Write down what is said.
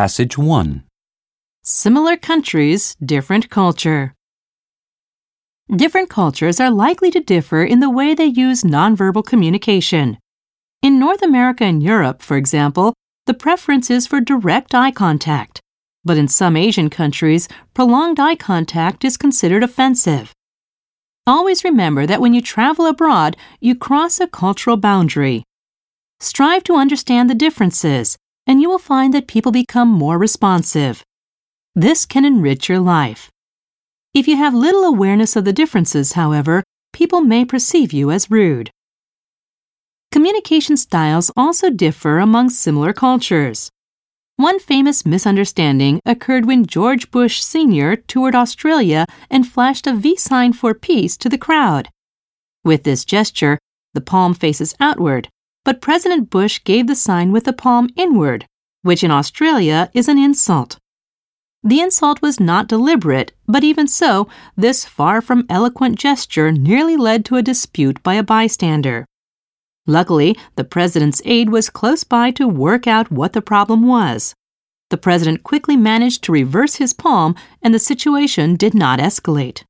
Passage 1. Similar countries, different culture. Different cultures are likely to differ in the way they use nonverbal communication. In North America and Europe, for example, the preference is for direct eye contact. But in some Asian countries, prolonged eye contact is considered offensive. Always remember that when you travel abroad, you cross a cultural boundary. Strive to understand the differences, and you will find that people become more responsive. This can enrich your life. If you have little awareness of the differences, however, people may perceive you as rude. Communication styles also differ among similar cultures. One famous misunderstanding occurred when George Bush Sr. toured Australia and flashed a V sign for peace to the crowd. With this gesture, the palm faces outward, but President Bush gave the sign with the palm inward, which in Australia is an insult. The insult was not deliberate, but even so, this far from eloquent gesture nearly led to a dispute by a bystander. Luckily, the president's aide was close by to work out what the problem was. The president quickly managed to reverse his palm, and the situation did not escalate.